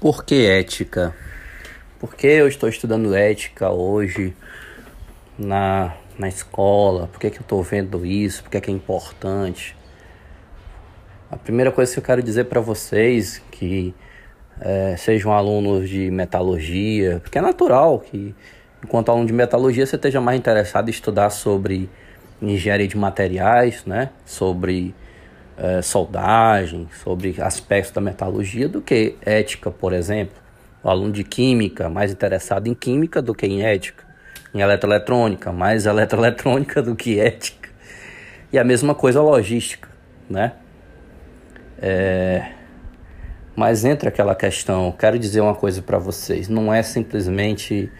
Por que ética? Por que eu estou estudando ética hoje na, na escola? Por que, que eu estou vendo isso? Por que, que é importante? A primeira coisa que eu quero dizer para vocês que é, sejam alunos de metalurgia, porque é natural que enquanto aluno de metalurgia você esteja mais interessado em estudar sobre engenharia de materiais, né? Sobre é, soldagem, sobre aspectos da metalurgia do que ética, por exemplo. O aluno de química, mais interessado em química do que em ética. Em eletroeletrônica, mais eletroeletrônica do que ética. E a mesma coisa logística, né? É... Mas entre aquela questão, quero dizer uma coisa para vocês: não é simplesmente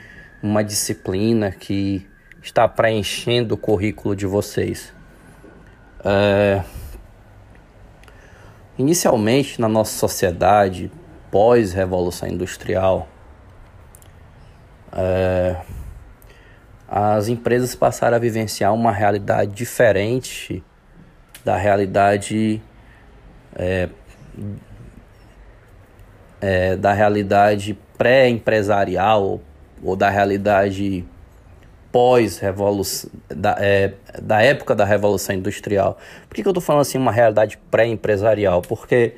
uma disciplina que está preenchendo o currículo de vocês. É... Inicialmente, na nossa sociedade pós-revolução industrial, é, as empresas passaram a vivenciar uma realidade diferente da realidade é, é, da realidade pré-empresarial ou, ou da realidade pós-revolução, da, é, da época da Revolução Industrial. Por que, que eu estou falando assim uma realidade pré-empresarial? Porque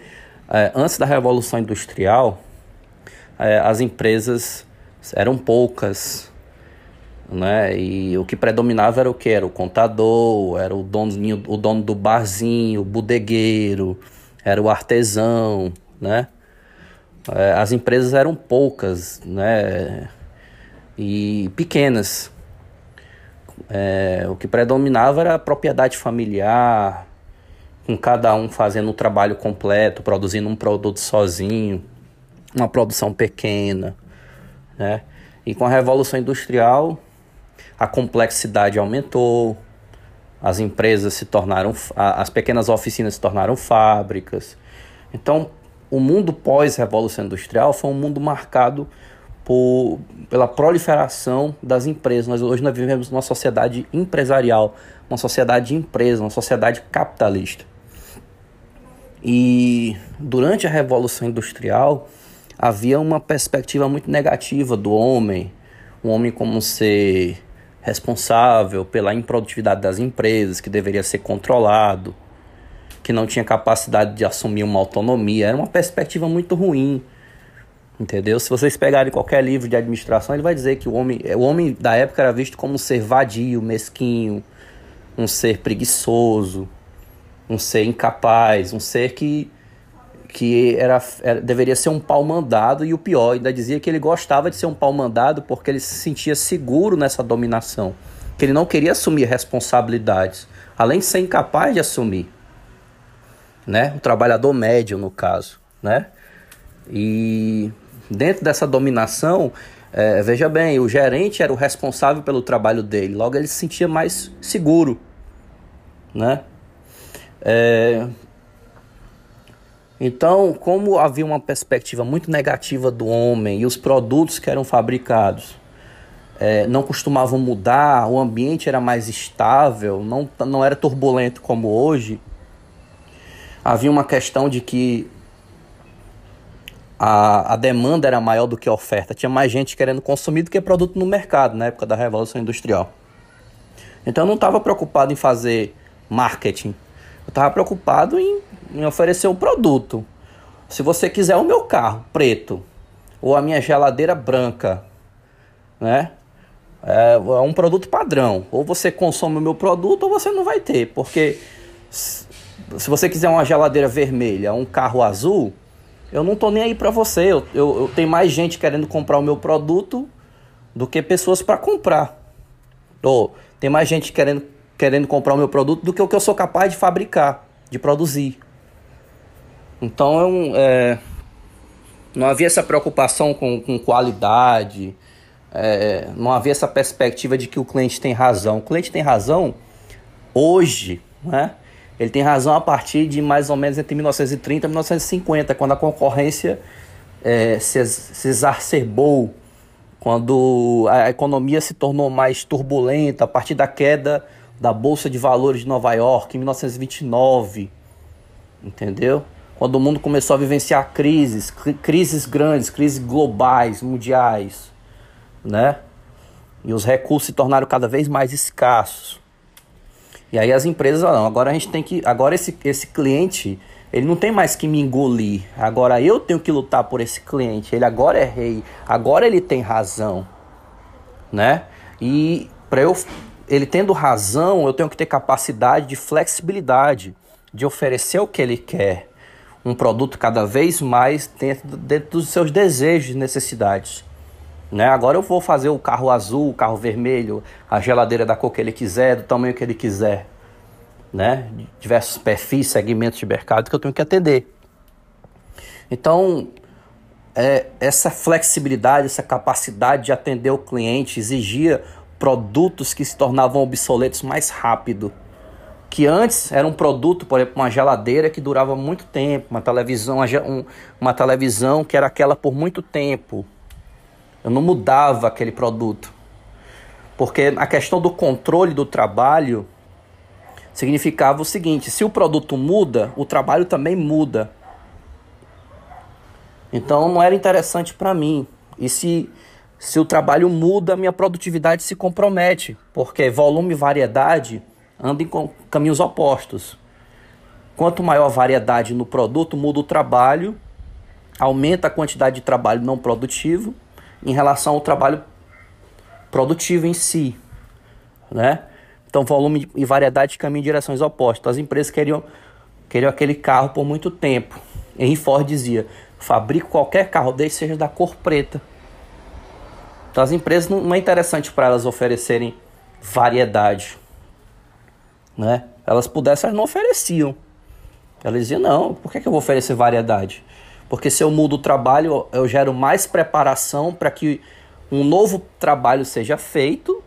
é, antes da Revolução Industrial, é, as empresas eram poucas, né? E o que predominava era o que? Era o contador, era o dono, o dono do barzinho, o bodegueiro, era o artesão, né? É, as empresas eram poucas, né? E pequenas. É, o que predominava era a propriedade familiar, com cada um fazendo o trabalho completo, produzindo um produto sozinho, uma produção pequena, né? E com a revolução industrial, a complexidade aumentou, as empresas se tornaram, as pequenas oficinas se tornaram fábricas. Então, o mundo pós-revolução industrial foi um mundo marcado por, pela proliferação das empresas. Nós, hoje nós vivemos numa sociedade empresarial, uma sociedade de empresa, uma sociedade capitalista. E durante a Revolução Industrial havia uma perspectiva muito negativa do homem, o homem como ser responsável pela improdutividade das empresas, que deveria ser controlado, que não tinha capacidade de assumir uma autonomia. Era uma perspectiva muito ruim Entendeu? Se vocês pegarem qualquer livro de administração, ele vai dizer que o homem, o homem da época era visto como um ser vadio, mesquinho, um ser preguiçoso, um ser incapaz, um ser que, que era, era deveria ser um pau mandado e o pior, ainda dizia que ele gostava de ser um pau mandado porque ele se sentia seguro nessa dominação, que ele não queria assumir responsabilidades, além de ser incapaz de assumir, né? O trabalhador médio no caso, né? E Dentro dessa dominação, é, veja bem, o gerente era o responsável pelo trabalho dele, logo ele se sentia mais seguro, né? É... Então, como havia uma perspectiva muito negativa do homem e os produtos que eram fabricados é, não costumavam mudar, o ambiente era mais estável, não, não era turbulento como hoje, havia uma questão de que a, a demanda era maior do que a oferta. Tinha mais gente querendo consumir do que produto no mercado na época da Revolução Industrial. Então eu não estava preocupado em fazer marketing. Eu estava preocupado em, em oferecer o produto. Se você quiser o meu carro preto ou a minha geladeira branca, né? É, é um produto padrão. Ou você consome o meu produto ou você não vai ter. Porque se você quiser uma geladeira vermelha, um carro azul, eu não tô nem aí para você. Eu, eu, eu, tenho mais gente querendo comprar o meu produto do que pessoas para comprar. Ou tem mais gente querendo, querendo comprar o meu produto do que o que eu sou capaz de fabricar, de produzir. Então eu, é, não havia essa preocupação com, com qualidade, é, não havia essa perspectiva de que o cliente tem razão. O cliente tem razão hoje, né? Ele tem razão a partir de mais ou menos entre 1930 e 1950, quando a concorrência é, se, se exacerbou, quando a economia se tornou mais turbulenta, a partir da queda da Bolsa de Valores de Nova York em 1929, entendeu? quando o mundo começou a vivenciar crises, crises grandes, crises globais, mundiais, né? E os recursos se tornaram cada vez mais escassos. E aí as empresas, não, agora a gente tem que, agora esse, esse cliente, ele não tem mais que me engolir. Agora eu tenho que lutar por esse cliente. Ele agora é rei, agora ele tem razão, né? E para eu ele tendo razão, eu tenho que ter capacidade de flexibilidade, de oferecer o que ele quer um produto cada vez mais dentro, dentro dos seus desejos e necessidades. Né? Agora eu vou fazer o carro azul, o carro vermelho, a geladeira da cor que ele quiser, do tamanho que ele quiser. Né? Diversos perfis, segmentos de mercado que eu tenho que atender. Então, é, essa flexibilidade, essa capacidade de atender o cliente exigia produtos que se tornavam obsoletos mais rápido que antes era um produto, por exemplo, uma geladeira que durava muito tempo, uma televisão, uma, uma televisão que era aquela por muito tempo. Eu não mudava aquele produto. Porque a questão do controle do trabalho significava o seguinte: se o produto muda, o trabalho também muda. Então não era interessante para mim. E se, se o trabalho muda, minha produtividade se compromete, porque volume e variedade andam em caminhos opostos. Quanto maior a variedade no produto, muda o trabalho, aumenta a quantidade de trabalho não produtivo em relação ao trabalho produtivo em si, né? Então, volume e variedade caminham em direções opostas. As empresas queriam, queriam aquele carro por muito tempo. Henry Ford dizia: fabrico qualquer carro, desde seja da cor preta. Então, as empresas não, não é interessante para elas oferecerem variedade né? Elas pudessem, elas não ofereciam. Elas diziam, não, por que, que eu vou oferecer variedade? Porque se eu mudo o trabalho, eu gero mais preparação para que um novo trabalho seja feito,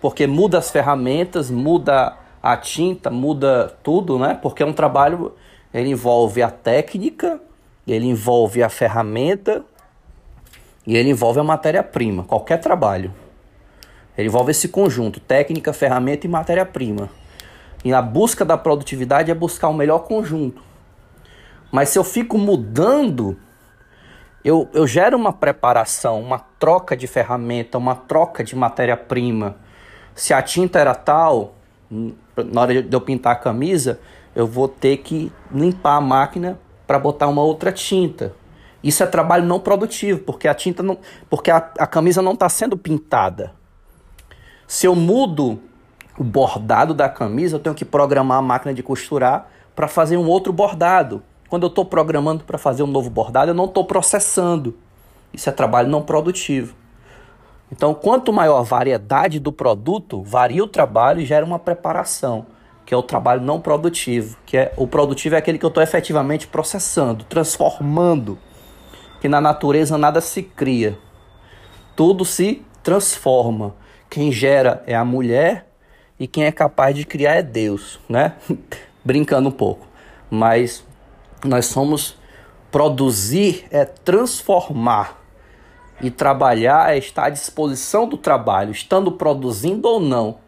porque muda as ferramentas, muda a tinta, muda tudo, né? Porque um trabalho, ele envolve a técnica, ele envolve a ferramenta e ele envolve a matéria-prima, qualquer trabalho. Ele envolve esse conjunto, técnica, ferramenta e matéria-prima. E a busca da produtividade é buscar o melhor conjunto. Mas se eu fico mudando, eu, eu gero uma preparação, uma troca de ferramenta, uma troca de matéria-prima. Se a tinta era tal, na hora de eu pintar a camisa, eu vou ter que limpar a máquina para botar uma outra tinta. Isso é trabalho não produtivo, porque a tinta não, porque a, a camisa não está sendo pintada. Se eu mudo o bordado da camisa, eu tenho que programar a máquina de costurar para fazer um outro bordado. Quando eu estou programando para fazer um novo bordado, eu não estou processando. Isso é trabalho não produtivo. Então, quanto maior a variedade do produto, varia o trabalho e gera uma preparação, que é o trabalho não produtivo, que é o produtivo é aquele que eu estou efetivamente processando, transformando, que na natureza nada se cria, tudo se transforma. Quem gera é a mulher e quem é capaz de criar é Deus, né? Brincando um pouco. Mas nós somos produzir é transformar e trabalhar é estar à disposição do trabalho, estando produzindo ou não.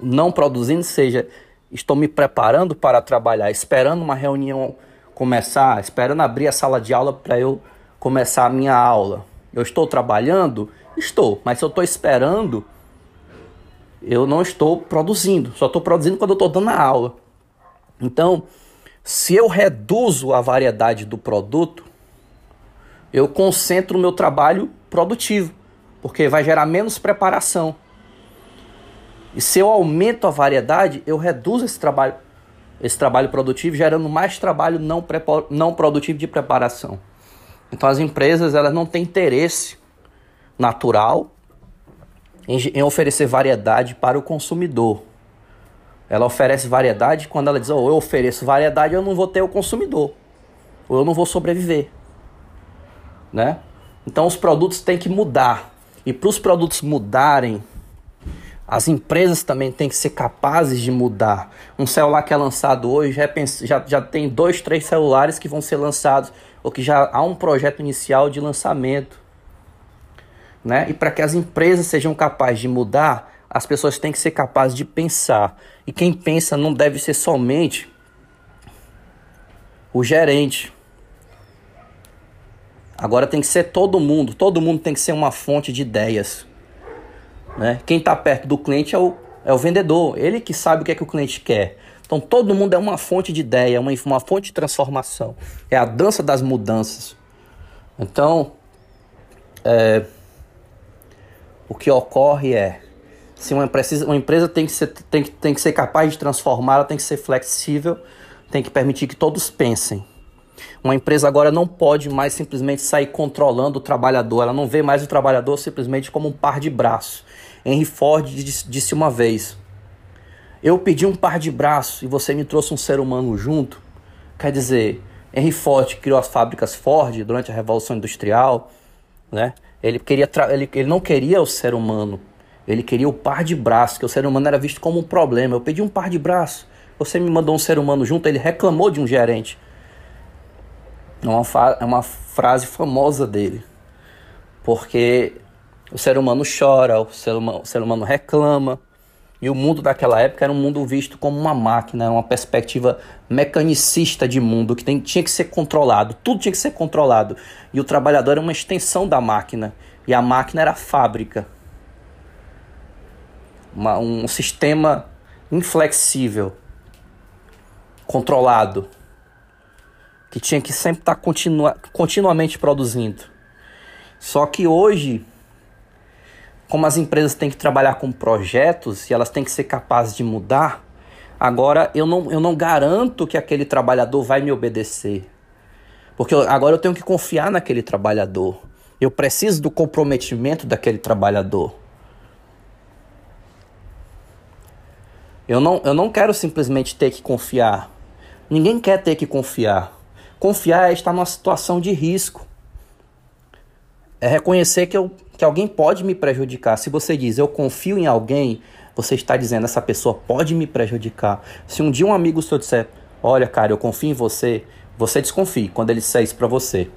Não produzindo, seja, estou me preparando para trabalhar, esperando uma reunião começar, esperando abrir a sala de aula para eu começar a minha aula. Eu estou trabalhando? Estou, mas se eu estou esperando, eu não estou produzindo, só estou produzindo quando eu estou dando a aula. Então, se eu reduzo a variedade do produto, eu concentro o meu trabalho produtivo, porque vai gerar menos preparação. E se eu aumento a variedade, eu reduzo esse trabalho, esse trabalho produtivo, gerando mais trabalho não, não produtivo de preparação. Então as empresas elas não têm interesse natural em, em oferecer variedade para o consumidor. Ela oferece variedade quando ela diz: oh, eu ofereço variedade, eu não vou ter o consumidor, ou eu não vou sobreviver. Né? Então os produtos têm que mudar. E para os produtos mudarem, as empresas também têm que ser capazes de mudar. Um celular que é lançado hoje já, é, já, já tem dois, três celulares que vão ser lançados, ou que já há um projeto inicial de lançamento. Né? E para que as empresas sejam capazes de mudar, as pessoas têm que ser capazes de pensar. E quem pensa não deve ser somente o gerente. Agora tem que ser todo mundo, todo mundo tem que ser uma fonte de ideias. Né? Quem está perto do cliente é o, é o vendedor, ele que sabe o que é que o cliente quer. Então todo mundo é uma fonte de ideia, uma, uma fonte de transformação. É a dança das mudanças. Então, é, o que ocorre é, se uma, precisa, uma empresa tem que, ser, tem, tem que ser capaz de transformar, ela tem que ser flexível, tem que permitir que todos pensem. Uma empresa agora não pode mais simplesmente sair controlando o trabalhador, ela não vê mais o trabalhador simplesmente como um par de braços. Henry Ford disse uma vez: Eu pedi um par de braços e você me trouxe um ser humano junto. Quer dizer, Henry Ford criou as fábricas Ford durante a Revolução Industrial, né? Ele, queria ele, ele não queria o ser humano, ele queria o par de braços, que o ser humano era visto como um problema. Eu pedi um par de braços, você me mandou um ser humano junto, ele reclamou de um gerente. É uma, é uma frase famosa dele, porque o ser humano chora, o ser humano, o ser humano reclama. E o mundo daquela época era um mundo visto como uma máquina, uma perspectiva mecanicista de mundo que tem, tinha que ser controlado, tudo tinha que ser controlado. E o trabalhador era uma extensão da máquina, e a máquina era a fábrica. Uma, um sistema inflexível, controlado, que tinha que sempre estar continua, continuamente produzindo. Só que hoje como as empresas têm que trabalhar com projetos e elas têm que ser capazes de mudar, agora eu não, eu não garanto que aquele trabalhador vai me obedecer. Porque agora eu tenho que confiar naquele trabalhador. Eu preciso do comprometimento daquele trabalhador. Eu não, eu não quero simplesmente ter que confiar. Ninguém quer ter que confiar. Confiar é estar numa situação de risco. É reconhecer que eu que alguém pode me prejudicar. Se você diz eu confio em alguém, você está dizendo essa pessoa pode me prejudicar. Se um dia um amigo seu disser, olha, cara, eu confio em você, você desconfie quando ele disser isso para você.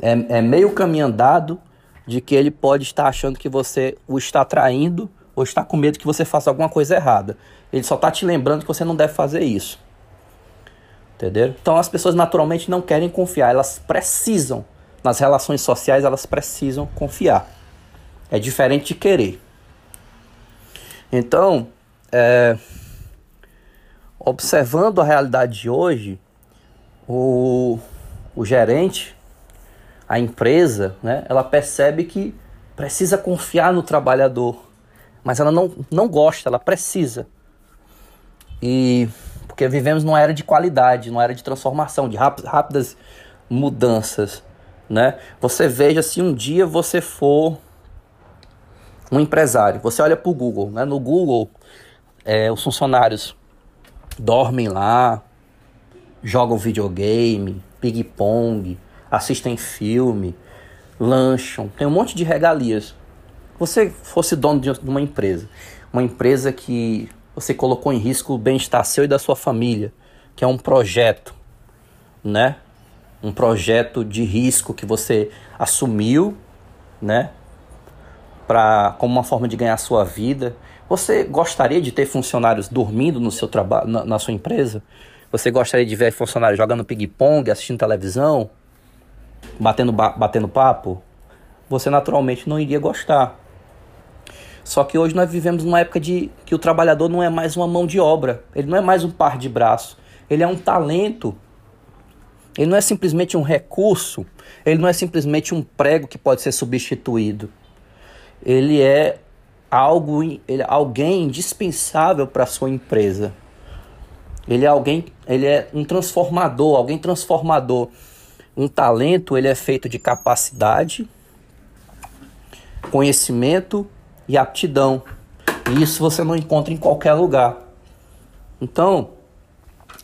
É, é meio caminho andado de que ele pode estar achando que você o está traindo ou está com medo que você faça alguma coisa errada. Ele só está te lembrando que você não deve fazer isso. Entendeu? Então as pessoas naturalmente não querem confiar, elas precisam nas relações sociais elas precisam confiar. É diferente de querer. Então, é, observando a realidade de hoje, o, o gerente, a empresa, né, ela percebe que precisa confiar no trabalhador, mas ela não, não gosta, ela precisa. E porque vivemos numa era de qualidade, numa era de transformação, de rápidas mudanças né? Você veja se um dia você for um empresário, você olha para o Google, né? No Google, é, os funcionários dormem lá, jogam videogame, ping-pong, assistem filme, lancham, tem um monte de regalias. Você fosse dono de uma empresa, uma empresa que você colocou em risco o bem-estar seu e da sua família, que é um projeto, né? um projeto de risco que você assumiu, né? Pra, como uma forma de ganhar sua vida. Você gostaria de ter funcionários dormindo no seu trabalho, na, na, sua empresa? Você gostaria de ver funcionários jogando ping-pong, assistindo televisão, batendo, batendo papo? Você naturalmente não iria gostar. Só que hoje nós vivemos numa época de que o trabalhador não é mais uma mão de obra, ele não é mais um par de braço, ele é um talento ele não é simplesmente um recurso, ele não é simplesmente um prego que pode ser substituído. Ele é algo, ele é alguém indispensável para a sua empresa. Ele é alguém, ele é um transformador, alguém transformador. Um talento, ele é feito de capacidade, conhecimento e aptidão. E isso você não encontra em qualquer lugar. Então,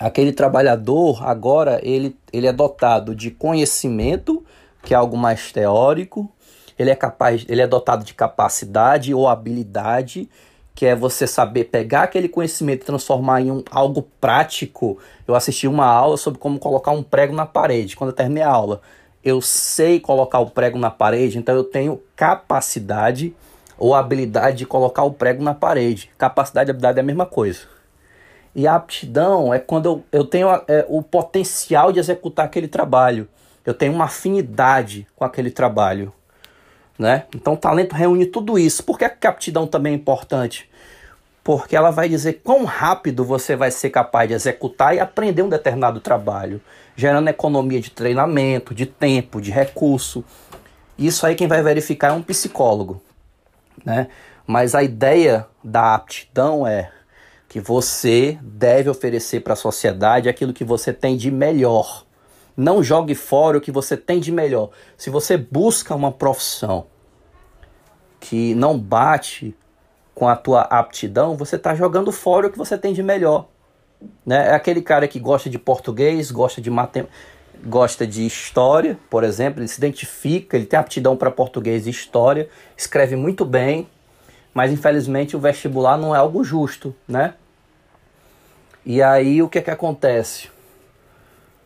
aquele trabalhador agora ele, ele é dotado de conhecimento, que é algo mais teórico, ele é capaz, ele é dotado de capacidade ou habilidade, que é você saber pegar aquele conhecimento e transformar em um, algo prático. Eu assisti uma aula sobre como colocar um prego na parede. Quando eu terminei a aula, eu sei colocar o prego na parede, então eu tenho capacidade ou habilidade de colocar o prego na parede. Capacidade e habilidade é a mesma coisa. E a aptidão é quando eu, eu tenho a, é, o potencial de executar aquele trabalho. Eu tenho uma afinidade com aquele trabalho. Né? Então o talento reúne tudo isso. Por que a aptidão também é importante? Porque ela vai dizer quão rápido você vai ser capaz de executar e aprender um determinado trabalho, gerando economia de treinamento, de tempo, de recurso. Isso aí quem vai verificar é um psicólogo. Né? Mas a ideia da aptidão é que você deve oferecer para a sociedade aquilo que você tem de melhor. Não jogue fora o que você tem de melhor. Se você busca uma profissão que não bate com a tua aptidão, você está jogando fora o que você tem de melhor. Né? É aquele cara que gosta de português, gosta de matemática, gosta de história, por exemplo, ele se identifica, ele tem aptidão para português e história, escreve muito bem, mas infelizmente o vestibular não é algo justo, né? E aí o que é que acontece?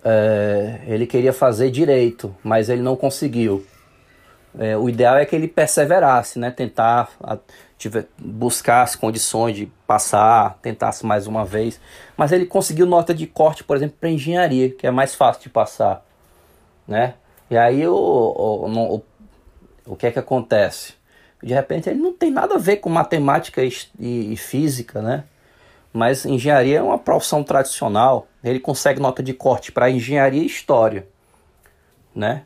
É, ele queria fazer direito, mas ele não conseguiu. É, o ideal é que ele perseverasse, né? Tentar tiver, buscar as condições de passar, tentasse mais uma vez. Mas ele conseguiu nota de corte, por exemplo, para engenharia, que é mais fácil de passar, né? E aí o, o, o, o que é que acontece? De repente ele não tem nada a ver com matemática e, e, e física, né? Mas engenharia é uma profissão tradicional. Ele consegue nota de corte para engenharia e história, né?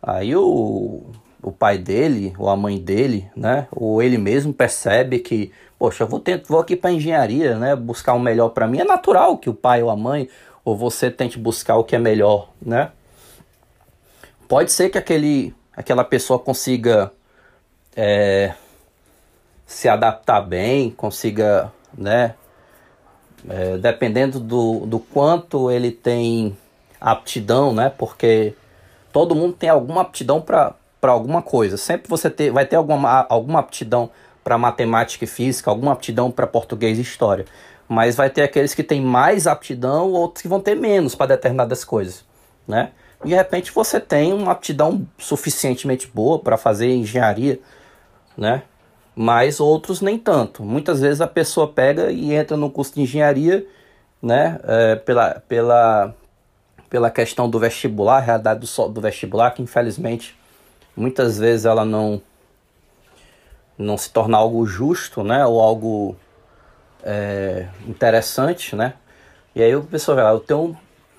Aí o, o pai dele, ou a mãe dele, né? Ou ele mesmo percebe que, poxa, eu vou, tentar, vou aqui para engenharia, né? Buscar o melhor para mim. É natural que o pai ou a mãe, ou você tente buscar o que é melhor, né? Pode ser que aquele, aquela pessoa consiga é, se adaptar bem, consiga, né? É, dependendo do, do quanto ele tem aptidão, né? Porque todo mundo tem alguma aptidão para alguma coisa. Sempre você ter, vai ter alguma, alguma aptidão para matemática e física, alguma aptidão para português e história. Mas vai ter aqueles que têm mais aptidão, outros que vão ter menos para determinadas coisas, né? De repente você tem uma aptidão suficientemente boa para fazer engenharia, né? Mas outros nem tanto. Muitas vezes a pessoa pega e entra no curso de engenharia, né? É, pela, pela, pela questão do vestibular, a realidade do, do vestibular, que infelizmente muitas vezes ela não não se torna algo justo, né? Ou algo é, interessante, né? E aí o pessoal vai eu tenho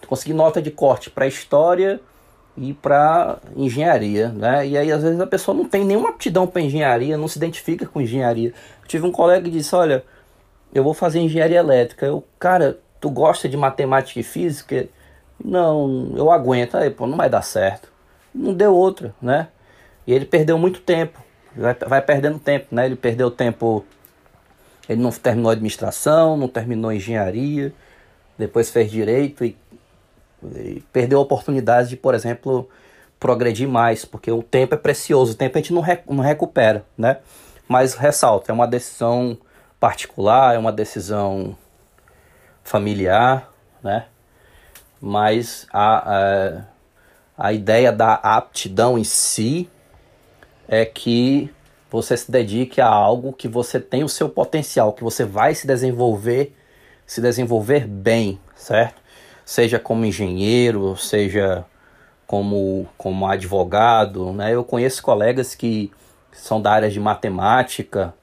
consegui nota de corte para história e para engenharia, né? E aí às vezes a pessoa não tem nenhuma aptidão para engenharia, não se identifica com engenharia. Eu tive um colega que disse, olha, eu vou fazer engenharia elétrica. Eu, cara, tu gosta de matemática e física? Não, eu aguento. Aí, pô, não vai dar certo. Não deu outra, né? E ele perdeu muito tempo. Vai, vai perdendo tempo, né? Ele perdeu tempo. Ele não terminou administração, não terminou engenharia, depois fez direito e e perdeu a oportunidade de, por exemplo, progredir mais, porque o tempo é precioso, o tempo a gente não, não recupera, né? Mas ressalto, é uma decisão particular, é uma decisão familiar, né? Mas a, a, a ideia da aptidão em si é que você se dedique a algo que você tem o seu potencial, que você vai se desenvolver, se desenvolver bem, certo? seja como engenheiro, seja como, como advogado. Né? Eu conheço colegas que são da área de matemática,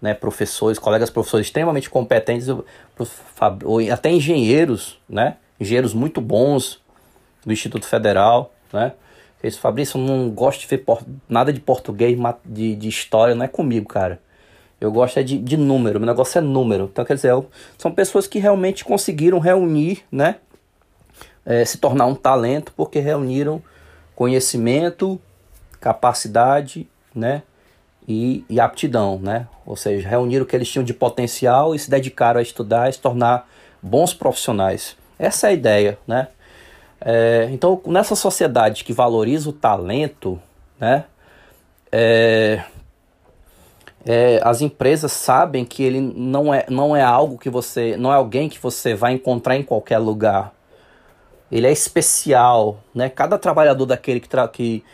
né? professores, colegas professores extremamente competentes, até engenheiros, né? engenheiros muito bons do Instituto Federal. Né? Eles, Fabrício, eu não gosto de ver nada de português, de, de história, não é comigo, cara. Eu gosto é de, de número, meu negócio é número. Então, quer dizer, eu, são pessoas que realmente conseguiram reunir, né? é, se tornar um talento porque reuniram conhecimento, capacidade, né? E, e, aptidão, né? Ou seja, reuniram o que eles tinham de potencial e se dedicaram a estudar e se tornar bons profissionais. Essa é a ideia, né? É, então, nessa sociedade que valoriza o talento, né? É, é, as empresas sabem que ele não é, não é algo que você, não é alguém que você vai encontrar em qualquer lugar ele é especial, né? Cada trabalhador daquele que, que,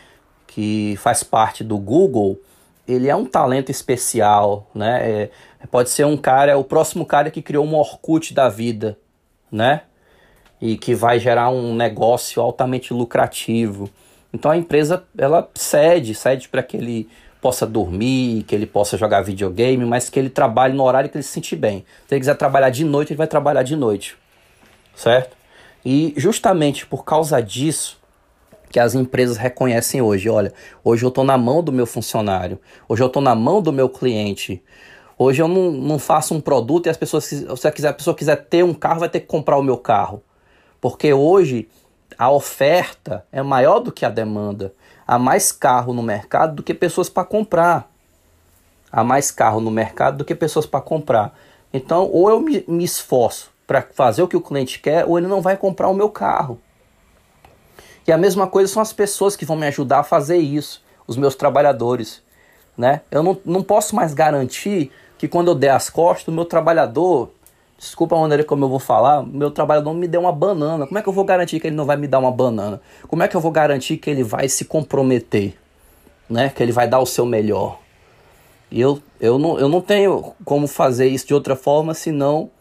que faz parte do Google, ele é um talento especial, né? É, Pode ser um cara, o próximo cara que criou um Orkut da vida, né? E que vai gerar um negócio altamente lucrativo. Então a empresa ela cede, cede para que ele possa dormir, que ele possa jogar videogame, mas que ele trabalhe no horário que ele se sentir bem. Se ele quiser trabalhar de noite, ele vai trabalhar de noite. Certo? E justamente por causa disso que as empresas reconhecem hoje, olha, hoje eu estou na mão do meu funcionário, hoje eu estou na mão do meu cliente. Hoje eu não, não faço um produto e as pessoas, se a, pessoa quiser ter um carro, vai ter que comprar o meu carro. Porque hoje a oferta é maior do que a demanda. Há mais carro no mercado do que pessoas para comprar. Há mais carro no mercado do que pessoas para comprar. Então, ou eu me, me esforço para fazer o que o cliente quer, ou ele não vai comprar o meu carro. E a mesma coisa são as pessoas que vão me ajudar a fazer isso, os meus trabalhadores. Né? Eu não, não posso mais garantir que quando eu der as costas, o meu trabalhador Desculpa a maneira como eu vou falar, meu trabalhador me deu uma banana. Como é que eu vou garantir que ele não vai me dar uma banana? Como é que eu vou garantir que ele vai se comprometer? Né? Que ele vai dar o seu melhor? E eu, eu, não, eu não tenho como fazer isso de outra forma senão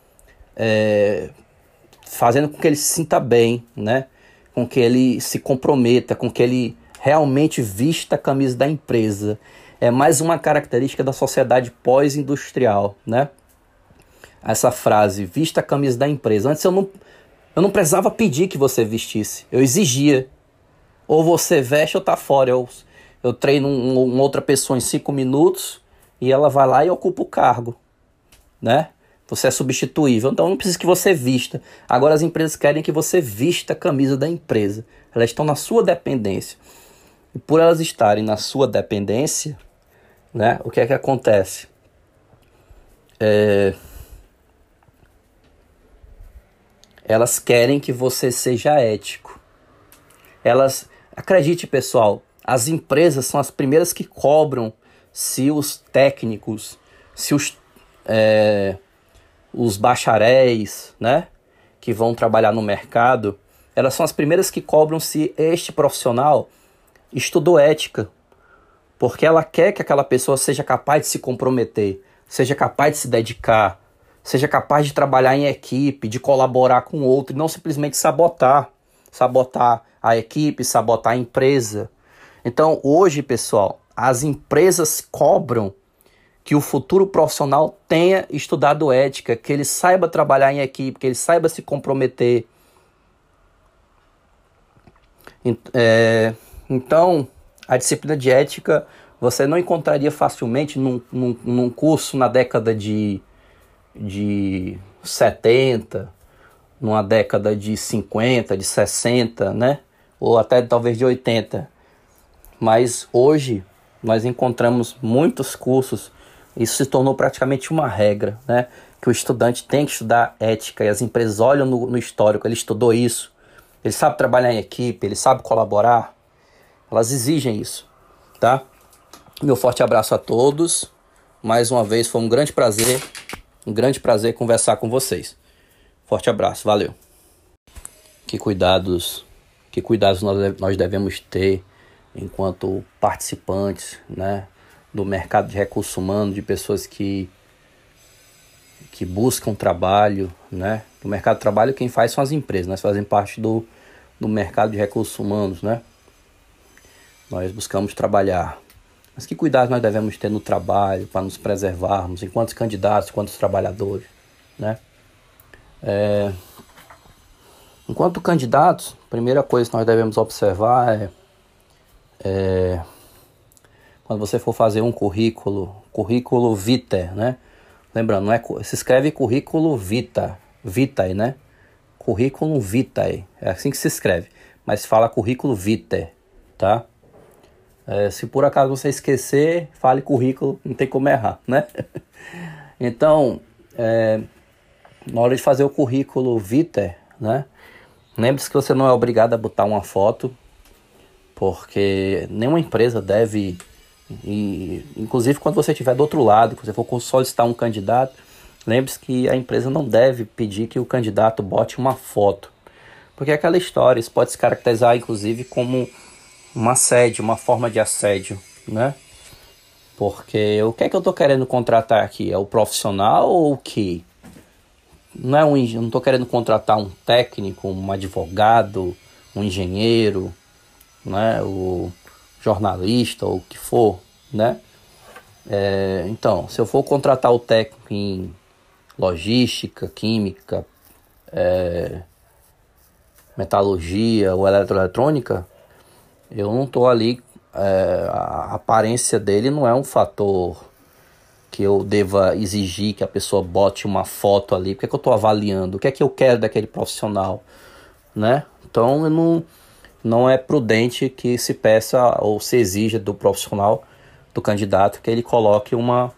é, fazendo com que ele se sinta bem, né? com que ele se comprometa, com que ele realmente vista a camisa da empresa. É mais uma característica da sociedade pós-industrial, né? Essa frase, vista a camisa da empresa. Antes eu não, eu não precisava pedir que você vestisse, eu exigia. Ou você veste ou tá fora. Eu, eu treino um, outra pessoa em cinco minutos e ela vai lá e ocupa o cargo, né? Você é substituível, então não precisa que você vista. Agora as empresas querem que você vista a camisa da empresa. Elas estão na sua dependência. E por elas estarem na sua dependência, né? O que é que acontece? É, Elas querem que você seja ético. Elas, acredite pessoal, as empresas são as primeiras que cobram se os técnicos, se os, é, os bacharéis, né, que vão trabalhar no mercado, elas são as primeiras que cobram se este profissional estudou ética, porque ela quer que aquela pessoa seja capaz de se comprometer, seja capaz de se dedicar, seja capaz de trabalhar em equipe, de colaborar com outro e não simplesmente sabotar, sabotar a equipe, sabotar a empresa. Então, hoje, pessoal, as empresas cobram que o futuro profissional tenha estudado ética, que ele saiba trabalhar em equipe, que ele saiba se comprometer. É, então, a disciplina de ética você não encontraria facilmente num, num, num curso na década de de 70, numa década de 50, de 60, né? Ou até talvez de 80. Mas hoje nós encontramos muitos cursos, isso se tornou praticamente uma regra, né? Que o estudante tem que estudar ética e as empresas olham no, no histórico, ele estudou isso, ele sabe trabalhar em equipe, ele sabe colaborar, elas exigem isso, tá? Meu forte abraço a todos. Mais uma vez foi um grande prazer um grande prazer conversar com vocês. Forte abraço, valeu. Que cuidados, que cuidados nós devemos ter enquanto participantes, né, do mercado de recursos humanos, de pessoas que que buscam trabalho, né? O mercado de trabalho quem faz são as empresas, nós fazemos parte do, do mercado de recursos humanos, né? Nós buscamos trabalhar mas que cuidados nós devemos ter no trabalho para nos preservarmos, enquanto candidatos, enquanto trabalhadores, né? É, enquanto candidatos, a primeira coisa que nós devemos observar é, é quando você for fazer um currículo, currículo vitae, né? Lembrando, não é, se escreve currículo vita, vitae, né? Currículo vitae, é assim que se escreve, mas fala currículo vitae, tá? É, se por acaso você esquecer, fale currículo, não tem como errar, né? então, é, na hora de fazer o currículo Viter, né? Lembre-se que você não é obrigado a botar uma foto, porque nenhuma empresa deve, e, inclusive quando você estiver do outro lado, que você for solicitar um candidato, lembre-se que a empresa não deve pedir que o candidato bote uma foto, porque é aquela história, isso pode se caracterizar inclusive como um assédio, uma forma de assédio, né? Porque o que é que eu estou querendo contratar aqui? É o profissional ou o que? Não é um, não estou querendo contratar um técnico, um advogado, um engenheiro, né? O jornalista ou o que for, né? É, então, se eu for contratar o técnico em logística, química, é, metalurgia ou eletroeletrônica, eu não estou ali. É, a aparência dele não é um fator que eu deva exigir que a pessoa bote uma foto ali. Porque é que eu estou avaliando? O que é que eu quero daquele profissional, né? Então, eu não, não é prudente que se peça ou se exija do profissional, do candidato, que ele coloque uma,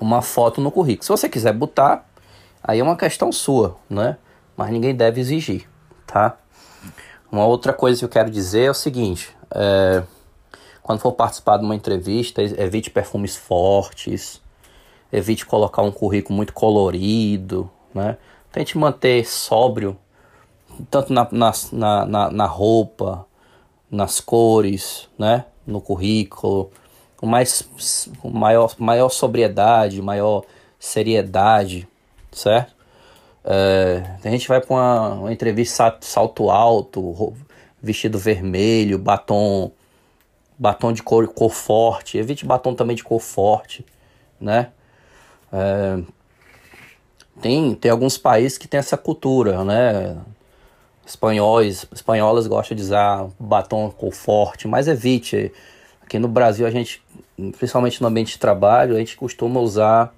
uma foto no currículo. Se você quiser botar, aí é uma questão sua, né? Mas ninguém deve exigir, tá? Uma outra coisa que eu quero dizer é o seguinte: é, quando for participar de uma entrevista, evite perfumes fortes, evite colocar um currículo muito colorido, né? Tente manter sóbrio, tanto na, na, na, na roupa, nas cores, né? No currículo, com mais, com maior, maior sobriedade, maior seriedade, certo? É, a gente vai para uma, uma, entrevista salto alto, vestido vermelho, batom batom de cor, cor forte, evite batom também de cor forte, né? É, tem, tem alguns países que tem essa cultura, né? Espanhóis, espanholas gostam de usar batom cor forte, mas evite. Aqui no Brasil a gente, principalmente no ambiente de trabalho, a gente costuma usar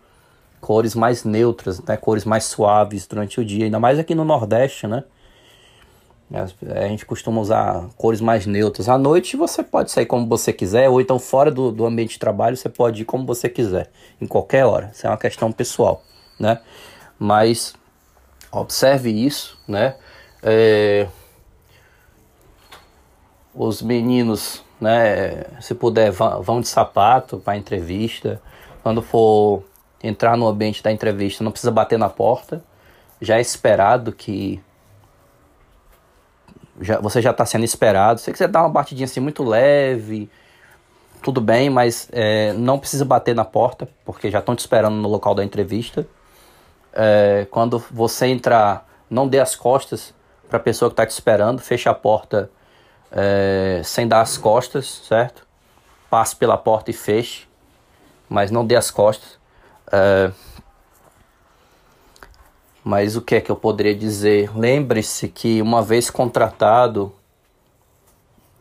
cores mais neutras, né, cores mais suaves durante o dia, ainda mais aqui no Nordeste, né? A gente costuma usar cores mais neutras. À noite você pode sair como você quiser, ou então fora do, do ambiente de trabalho você pode ir como você quiser, em qualquer hora. Isso é uma questão pessoal, né? Mas observe isso, né? É... Os meninos, né? Se puder, vão de sapato para entrevista. Quando for entrar no ambiente da entrevista, não precisa bater na porta. Já é esperado que. Já, você já está sendo esperado. Se você quiser dar uma batidinha assim muito leve, tudo bem, mas é, não precisa bater na porta, porque já estão te esperando no local da entrevista. É, quando você entrar, não dê as costas para a pessoa que está te esperando, feche a porta é, sem dar as costas, certo? Passe pela porta e feche, mas não dê as costas. Uh, mas o que é que eu poderia dizer? Lembre-se que uma vez contratado,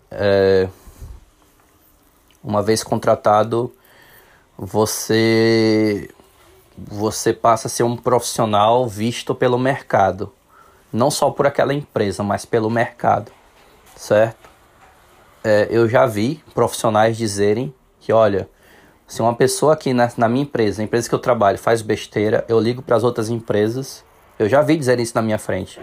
é, uma vez contratado, você você passa a ser um profissional visto pelo mercado, não só por aquela empresa, mas pelo mercado, certo? É, eu já vi profissionais dizerem que, olha, se uma pessoa aqui na, na minha empresa, a empresa que eu trabalho, faz besteira, eu ligo para as outras empresas. Eu já vi dizer isso na minha frente.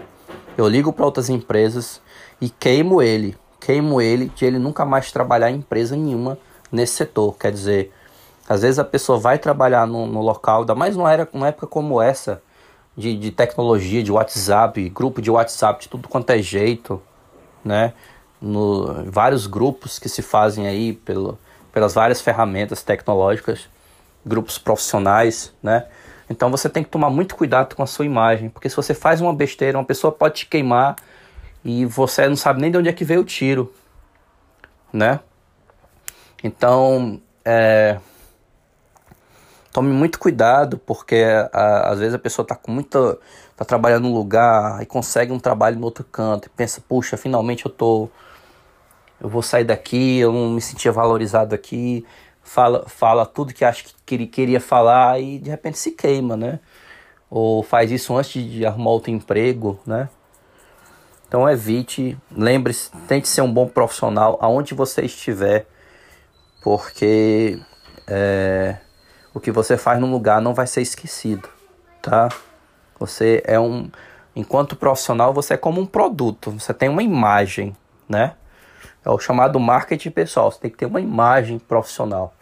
Eu ligo para outras empresas e queimo ele. Queimo ele de ele nunca mais trabalhar em empresa nenhuma nesse setor. Quer dizer, às vezes a pessoa vai trabalhar no, no local, ainda mais numa, era, numa época como essa, de, de tecnologia, de WhatsApp, grupo de WhatsApp, de tudo quanto é jeito, né? No, vários grupos que se fazem aí pelo, pelas várias ferramentas tecnológicas, grupos profissionais, né? Então você tem que tomar muito cuidado com a sua imagem, porque se você faz uma besteira, uma pessoa pode te queimar e você não sabe nem de onde é que veio o tiro, né? Então, é, tome muito cuidado, porque a, às vezes a pessoa está com muita, tá trabalhando num lugar e consegue um trabalho no outro canto e pensa, puxa, finalmente eu tô eu vou sair daqui, eu não me sentia valorizado aqui, fala, fala tudo que acha que queria falar e de repente se queima, né? Ou faz isso antes de arrumar outro emprego, né? Então evite, lembre-se, tente ser um bom profissional aonde você estiver, porque é, o que você faz no lugar não vai ser esquecido, tá? Você é um, enquanto profissional, você é como um produto, você tem uma imagem, né? É o chamado marketing pessoal. Você tem que ter uma imagem profissional,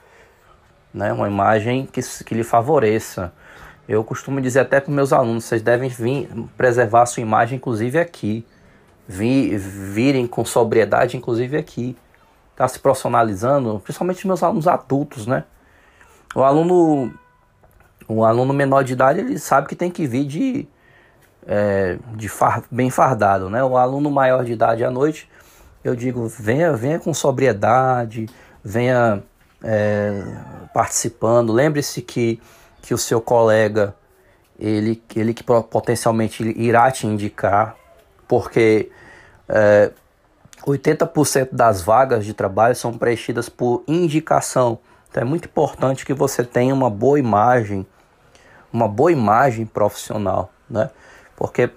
né? Uma imagem que, que lhe favoreça. Eu costumo dizer até para meus alunos, vocês devem vir preservar a sua imagem, inclusive aqui. Vir, virem com sobriedade, inclusive aqui. Tá se profissionalizando, principalmente meus alunos adultos, né? o aluno, o aluno menor de idade, ele sabe que tem que vir de, é, de far, bem fardado, né? O aluno maior de idade à noite, eu digo, venha, venha com sobriedade, venha é, participando. Lembre-se que, que o seu colega, ele, ele que potencialmente irá te indicar, porque é, 80% das vagas de trabalho são preenchidas por indicação. Então é muito importante que você tenha uma boa imagem, uma boa imagem profissional, né? Porque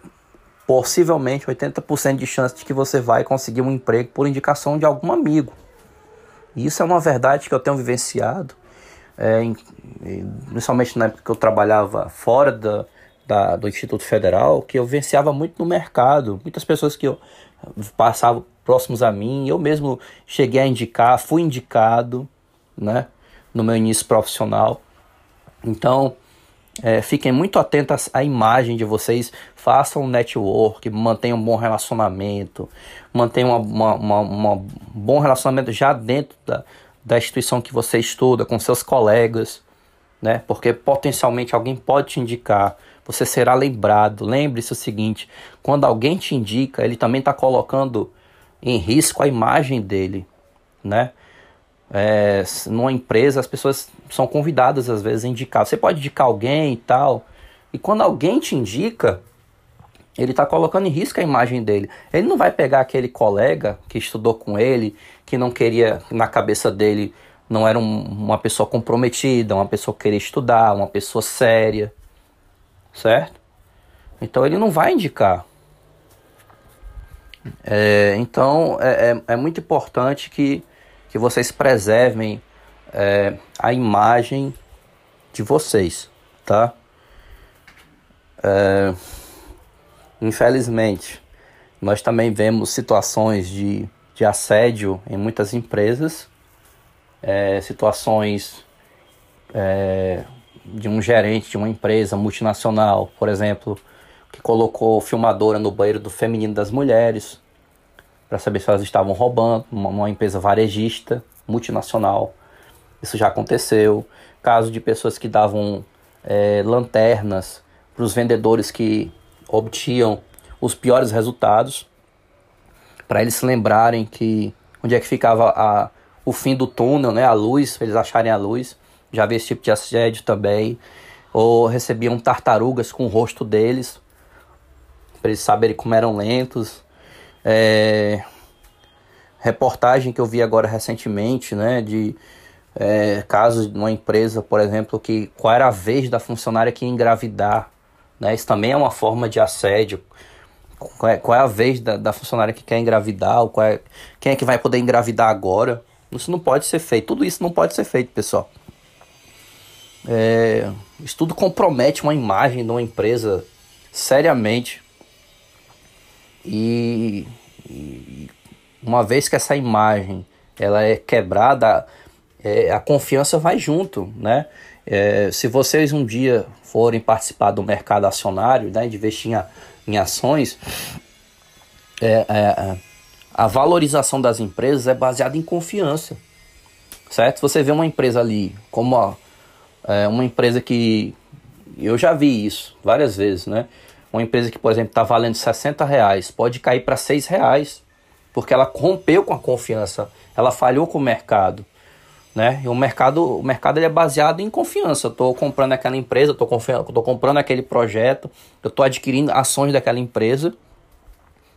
possivelmente 80% de chance de que você vai conseguir um emprego por indicação de algum amigo. Isso é uma verdade que eu tenho vivenciado, é, principalmente na época que eu trabalhava fora da, da, do Instituto Federal, que eu vivenciava muito no mercado. Muitas pessoas que eu passavam próximos a mim, eu mesmo cheguei a indicar, fui indicado, né? no meu início profissional. Então, é, fiquem muito atentos à imagem de vocês, façam um network, mantenham um bom relacionamento, mantenham um bom relacionamento já dentro da, da instituição que você estuda, com seus colegas, né? Porque potencialmente alguém pode te indicar, você será lembrado. Lembre-se o seguinte: quando alguém te indica, ele também está colocando em risco a imagem dele, né? É, numa empresa, as pessoas são convidadas às vezes a indicar. Você pode indicar alguém e tal. E quando alguém te indica, ele está colocando em risco a imagem dele. Ele não vai pegar aquele colega que estudou com ele, que não queria, na cabeça dele, não era um, uma pessoa comprometida, uma pessoa que queria estudar, uma pessoa séria, certo? Então ele não vai indicar. É, então é, é, é muito importante que que vocês preservem é, a imagem de vocês, tá? É, infelizmente, nós também vemos situações de, de assédio em muitas empresas, é, situações é, de um gerente de uma empresa multinacional, por exemplo, que colocou filmadora no banheiro do feminino das mulheres, para saber se elas estavam roubando, uma, uma empresa varejista, multinacional. Isso já aconteceu. Caso de pessoas que davam é, lanternas para os vendedores que obtinham os piores resultados, para eles se lembrarem que onde é que ficava a, o fim do túnel, né, a luz, eles acharem a luz. Já vi esse tipo de assédio também. Ou recebiam tartarugas com o rosto deles, para eles saberem como eram lentos. É, reportagem que eu vi agora recentemente, né, de é, casos de uma empresa, por exemplo, que qual era a vez da funcionária que engravidar, né, isso também é uma forma de assédio. Qual é, qual é a vez da, da, funcionária que quer engravidar, qual é, quem é que vai poder engravidar agora? Isso não pode ser feito, tudo isso não pode ser feito, pessoal. É, isso tudo compromete uma imagem de uma empresa seriamente. E e uma vez que essa imagem ela é quebrada, é, a confiança vai junto, né? É, se vocês um dia forem participar do mercado acionário, né, de investir em, em ações, é, é, a valorização das empresas é baseada em confiança, certo? Você vê uma empresa ali como ó, é, uma empresa que eu já vi isso várias vezes, né? Uma empresa que, por exemplo, está valendo 60 reais pode cair para 6 reais, porque ela rompeu com a confiança, ela falhou com o mercado. Né? E o mercado, o mercado ele é baseado em confiança. Eu estou comprando aquela empresa, estou comprando aquele projeto, eu estou adquirindo ações daquela empresa,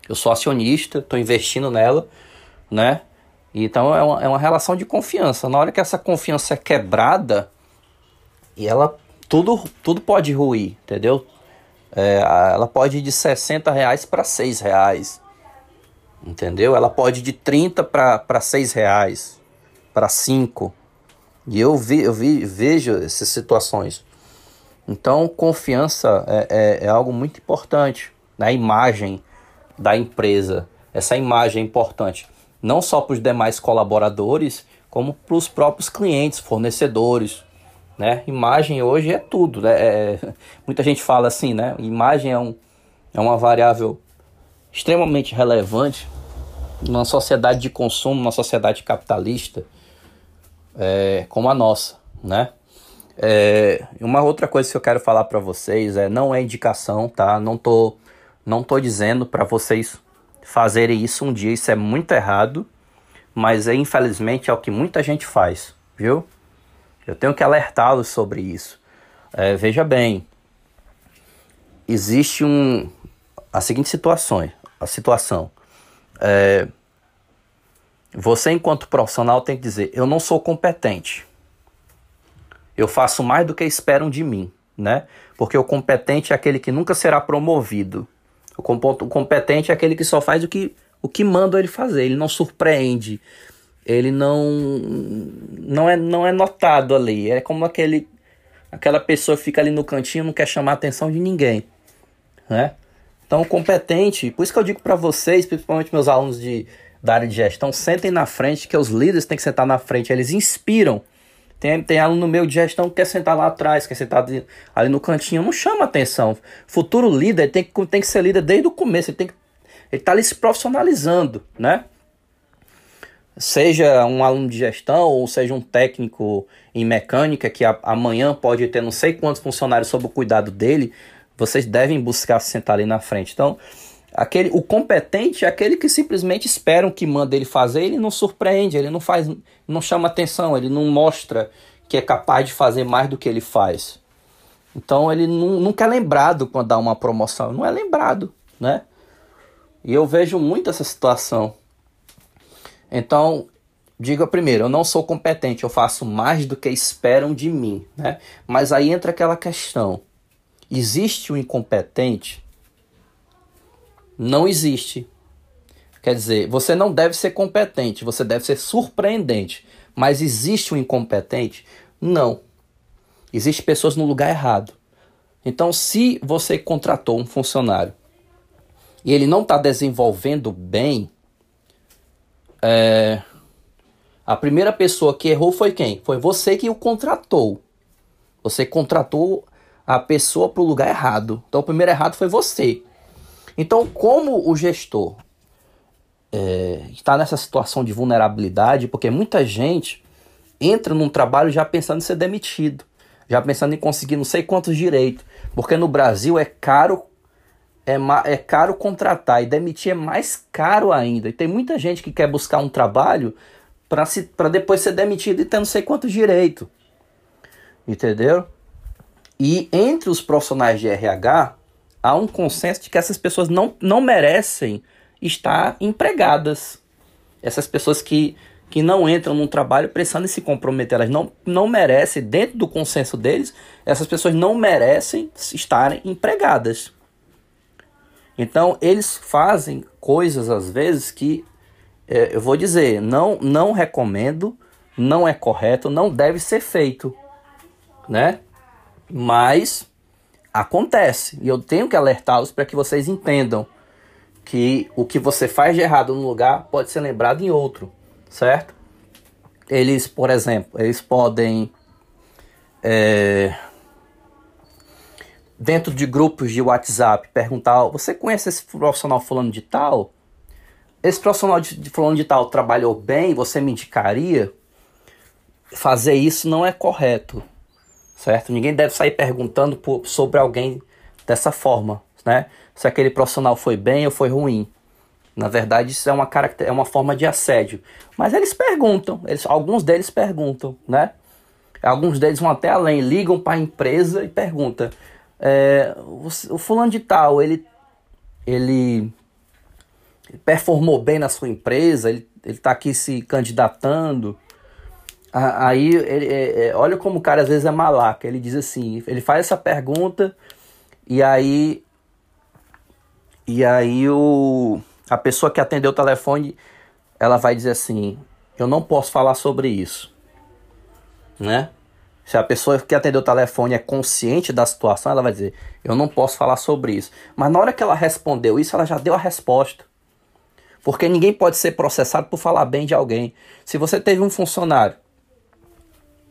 eu sou acionista, estou investindo nela, né? Então é uma, é uma relação de confiança. Na hora que essa confiança é quebrada, e ela tudo, tudo pode ruir, entendeu? É, ela pode ir de 60 reais para 6 reais. Entendeu? Ela pode ir de 30 para 6 reais, para 5. E eu, vi, eu vi, vejo essas situações. Então, confiança é, é, é algo muito importante na imagem da empresa. Essa imagem é importante não só para os demais colaboradores, como para os próprios clientes, fornecedores, né? Imagem hoje é tudo, né? É, muita gente fala assim, né? Imagem é, um, é uma variável extremamente relevante numa sociedade de consumo, numa sociedade capitalista é, como a nossa, né? É, uma outra coisa que eu quero falar para vocês é não é indicação, tá? Não tô não tô dizendo para vocês fazerem isso um dia, isso é muito errado, mas é, infelizmente é o que muita gente faz, viu? Eu tenho que alertá-los sobre isso. É, veja bem, existe um a seguinte situação, a situação. É, você enquanto profissional tem que dizer, eu não sou competente. Eu faço mais do que esperam de mim, né? Porque o competente é aquele que nunca será promovido. O competente é aquele que só faz o que, o que manda ele fazer. Ele não surpreende. Ele não, não, é, não é notado ali. É como aquele, aquela pessoa fica ali no cantinho não quer chamar a atenção de ninguém. Né? Então, competente, por isso que eu digo para vocês, principalmente meus alunos de, da área de gestão, sentem na frente, que os líderes têm que sentar na frente, eles inspiram. Tem, tem aluno meu de gestão que quer sentar lá atrás, quer sentar ali no cantinho, não chama atenção. Futuro líder tem que, tem que ser líder desde o começo, ele tem que ele está ali se profissionalizando, né? Seja um aluno de gestão ou seja um técnico em mecânica que a, amanhã pode ter não sei quantos funcionários sob o cuidado dele, vocês devem buscar se sentar ali na frente. Então, aquele, o competente é aquele que simplesmente espera o que manda ele fazer, ele não surpreende, ele não faz, não chama atenção, ele não mostra que é capaz de fazer mais do que ele faz. Então ele não, nunca é lembrado quando dá uma promoção, não é lembrado, né? E eu vejo muito essa situação. Então, diga primeiro, eu não sou competente, eu faço mais do que esperam de mim, né? Mas aí entra aquela questão. Existe o incompetente? Não existe. Quer dizer, você não deve ser competente, você deve ser surpreendente. Mas existe o incompetente? Não. Existem pessoas no lugar errado. Então, se você contratou um funcionário e ele não está desenvolvendo bem, é, a primeira pessoa que errou foi quem? Foi você que o contratou. Você contratou a pessoa para o lugar errado. Então o primeiro errado foi você. Então, como o gestor é, está nessa situação de vulnerabilidade, porque muita gente entra num trabalho já pensando em ser demitido, já pensando em conseguir não sei quantos direitos, porque no Brasil é caro é, é caro contratar e demitir é mais caro ainda. E tem muita gente que quer buscar um trabalho para depois ser demitido e ter não sei quantos direitos. Entendeu? E entre os profissionais de RH, há um consenso de que essas pessoas não, não merecem estar empregadas. Essas pessoas que, que não entram num trabalho precisando se comprometer, elas não, não merecem, dentro do consenso deles, essas pessoas não merecem estarem empregadas. Então, eles fazem coisas, às vezes, que é, eu vou dizer, não, não recomendo, não é correto, não deve ser feito, né? Mas acontece e eu tenho que alertá-los para que vocês entendam que o que você faz de errado num lugar pode ser lembrado em outro, certo? Eles, por exemplo, eles podem é, dentro de grupos de WhatsApp perguntar: você conhece esse profissional fulano de tal? Esse profissional de, de fulano de tal trabalhou bem? Você me indicaria? Fazer isso não é correto certo? Ninguém deve sair perguntando por, sobre alguém dessa forma, né? Se aquele profissional foi bem ou foi ruim. Na verdade, isso é uma, é uma forma de assédio. Mas eles perguntam, eles, alguns deles perguntam, né? Alguns deles vão até além, ligam para a empresa e perguntam: é, o, fulano de tal, ele, ele performou bem na sua empresa, ele está aqui se candidatando, Aí, ele, é, é, olha como o cara às vezes é malaca. Ele diz assim, ele faz essa pergunta e aí e aí o a pessoa que atendeu o telefone, ela vai dizer assim: "Eu não posso falar sobre isso". Né? Se a pessoa que atendeu o telefone é consciente da situação, ela vai dizer: "Eu não posso falar sobre isso". Mas na hora que ela respondeu isso, ela já deu a resposta. Porque ninguém pode ser processado por falar bem de alguém. Se você teve um funcionário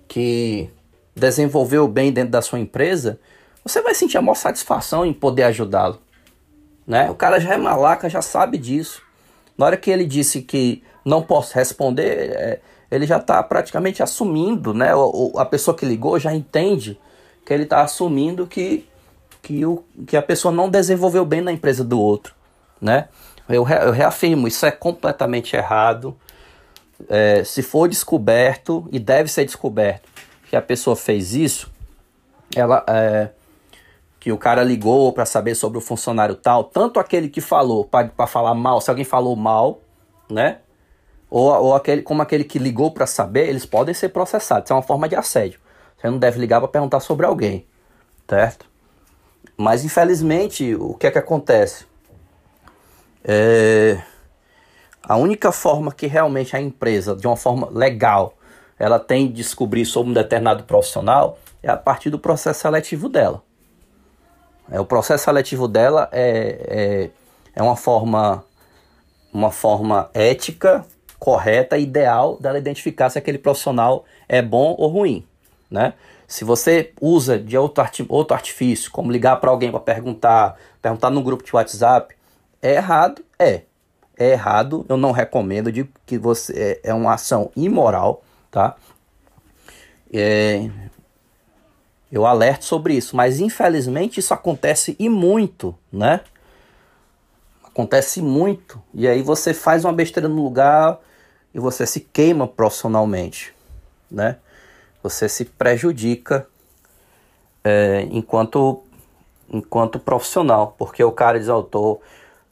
que desenvolveu bem dentro da sua empresa, você vai sentir a maior satisfação em poder ajudá-lo. Né? O cara já é malaca, já sabe disso. Na hora que ele disse que não posso responder, é, ele já está praticamente assumindo, né? O, a pessoa que ligou já entende que ele está assumindo que, que, o, que a pessoa não desenvolveu bem na empresa do outro, né? Eu, eu reafirmo, isso é completamente errado. É, se for descoberto, e deve ser descoberto, que a pessoa fez isso, ela é, que o cara ligou para saber sobre o funcionário tal, tanto aquele que falou para falar mal, se alguém falou mal, né? Ou, ou aquele, como aquele que ligou para saber, eles podem ser processados. Isso é uma forma de assédio. Você não deve ligar para perguntar sobre alguém, certo? Mas infelizmente, o que é que acontece? É... A única forma que realmente a empresa, de uma forma legal, ela tem de descobrir sobre um determinado profissional é a partir do processo seletivo dela. É, o processo seletivo dela é, é, é uma forma uma forma ética correta, ideal dela identificar se aquele profissional é bom ou ruim, né? Se você usa de outro, arti outro artifício, como ligar para alguém para perguntar, perguntar no grupo de WhatsApp, é errado? É. É errado, eu não recomendo, digo que você é, é uma ação imoral, tá? É, eu alerto sobre isso, mas infelizmente isso acontece e muito, né? Acontece muito. E aí você faz uma besteira no lugar, e você se queima profissionalmente, né? Você se prejudica é, enquanto enquanto profissional, porque o cara diz, oh, tô,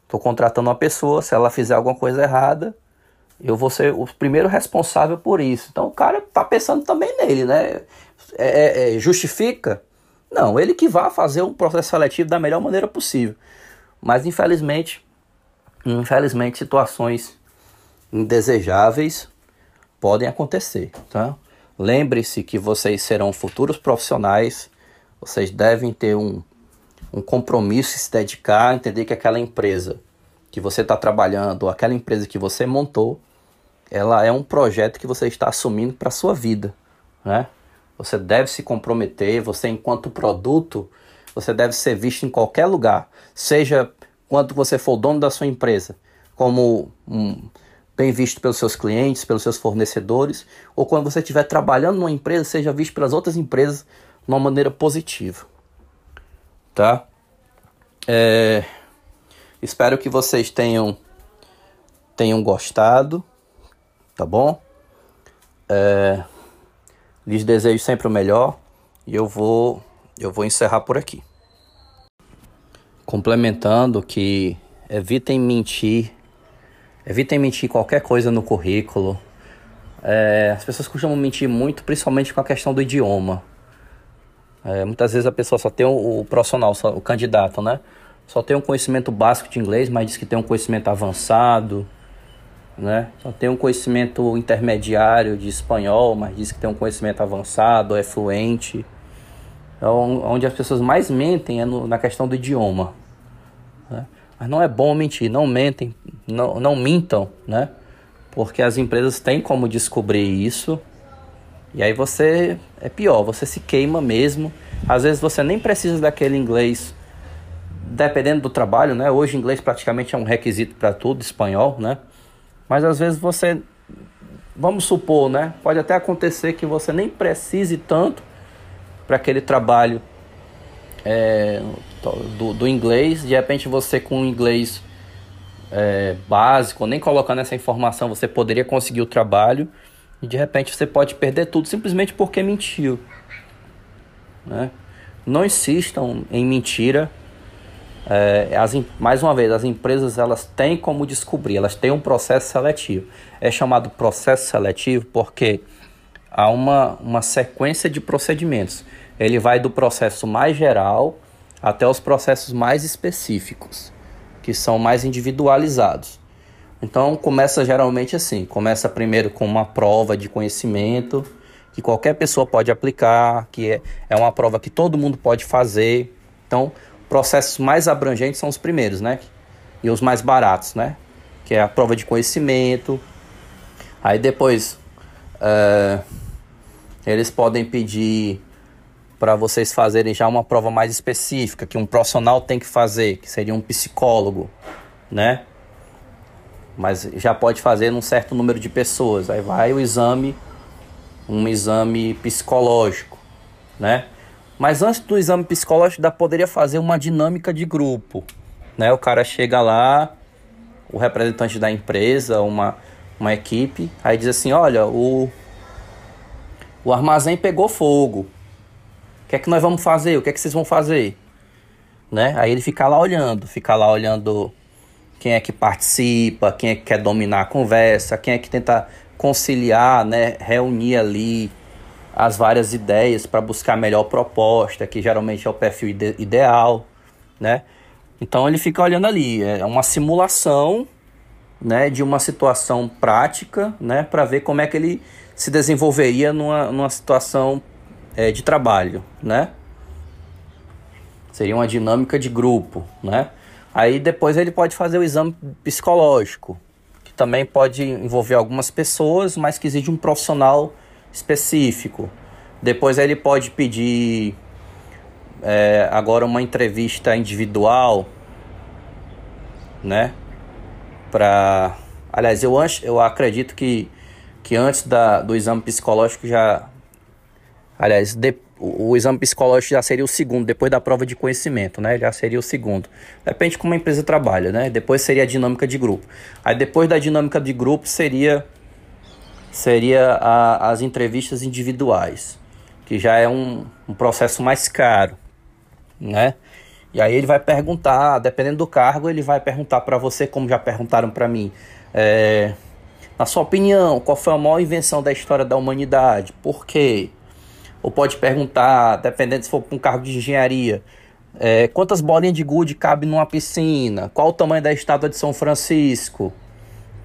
tô contratando uma pessoa, se ela fizer alguma coisa errada, eu vou ser o primeiro responsável por isso. Então o cara tá pensando também nele, né? É, é, é justifica? Não, ele que vai fazer o processo seletivo da melhor maneira possível. Mas infelizmente, infelizmente situações indesejáveis podem acontecer, tá? Lembre-se que vocês serão futuros profissionais, vocês devem ter um, um compromisso, se dedicar, entender que aquela empresa que você está trabalhando, aquela empresa que você montou, ela é um projeto que você está assumindo para a sua vida, né? Você deve se comprometer, você enquanto produto, você deve ser visto em qualquer lugar, seja quando você for dono da sua empresa, como um, bem visto pelos seus clientes, pelos seus fornecedores, ou quando você estiver trabalhando numa empresa, seja visto pelas outras empresas de uma maneira positiva. Tá? É, espero que vocês tenham, tenham gostado, tá bom? É, lhes desejo sempre o melhor e eu vou, eu vou encerrar por aqui. Complementando que evitem mentir Evitem mentir qualquer coisa no currículo. É, as pessoas costumam mentir muito, principalmente com a questão do idioma. É, muitas vezes a pessoa só tem o, o profissional, só, o candidato, né? Só tem um conhecimento básico de inglês, mas diz que tem um conhecimento avançado, né? Só tem um conhecimento intermediário de espanhol, mas diz que tem um conhecimento avançado, é fluente. Então, onde as pessoas mais mentem é no, na questão do idioma. Né? Mas não é bom mentir, não mentem, não, não mintam, né? Porque as empresas têm como descobrir isso. E aí você é pior, você se queima mesmo. Às vezes você nem precisa daquele inglês, dependendo do trabalho, né? Hoje inglês praticamente é um requisito para tudo, espanhol, né? Mas às vezes você, vamos supor, né? Pode até acontecer que você nem precise tanto para aquele trabalho é, do, do inglês, de repente você com o inglês é, básico, nem colocando essa informação, você poderia conseguir o trabalho e de repente você pode perder tudo simplesmente porque mentiu. Né? Não insistam em mentira. É, as, mais uma vez, as empresas elas têm como descobrir, elas têm um processo seletivo. É chamado processo seletivo porque há uma, uma sequência de procedimentos. Ele vai do processo mais geral até os processos mais específicos, que são mais individualizados. Então começa geralmente assim, começa primeiro com uma prova de conhecimento que qualquer pessoa pode aplicar, que é, é uma prova que todo mundo pode fazer. Então, processos mais abrangentes são os primeiros, né? E os mais baratos, né? Que é a prova de conhecimento. Aí depois uh, eles podem pedir para vocês fazerem já uma prova mais específica que um profissional tem que fazer, que seria um psicólogo, né? mas já pode fazer num certo número de pessoas. Aí vai o exame, um exame psicológico, né? Mas antes do exame psicológico, ainda poderia fazer uma dinâmica de grupo, né? O cara chega lá, o representante da empresa, uma, uma equipe, aí diz assim, olha, o, o armazém pegou fogo. Que é que nós vamos fazer? O que é que vocês vão fazer? Né? Aí ele fica lá olhando, fica lá olhando quem é que participa, quem é que quer dominar a conversa, quem é que tenta conciliar, né, reunir ali as várias ideias para buscar a melhor proposta, que geralmente é o perfil ide ideal, né? Então ele fica olhando ali, é uma simulação, né, de uma situação prática, né, para ver como é que ele se desenvolveria numa, numa situação é, de trabalho, né? Seria uma dinâmica de grupo, né? Aí depois ele pode fazer o exame psicológico, que também pode envolver algumas pessoas, mas que exige um profissional específico. Depois ele pode pedir é, agora uma entrevista individual, né? Para, aliás, eu, eu acredito que, que antes da, do exame psicológico já, aliás, depois o, o, exame psicológico já seria o segundo, depois da prova de conhecimento, né? Já seria o segundo. Depende de como a empresa trabalha, né? Depois seria a dinâmica de grupo. Aí depois da dinâmica de grupo seria seria a, as entrevistas individuais, que já é um, um processo mais caro, né? E aí ele vai perguntar, dependendo do cargo, ele vai perguntar para você, como já perguntaram para mim, é, na sua opinião, qual foi a maior invenção da história da humanidade? Por quê? Ou pode perguntar, dependendo se for para um cargo de engenharia, é, quantas bolinhas de gude cabe numa piscina? Qual o tamanho da estátua de São Francisco?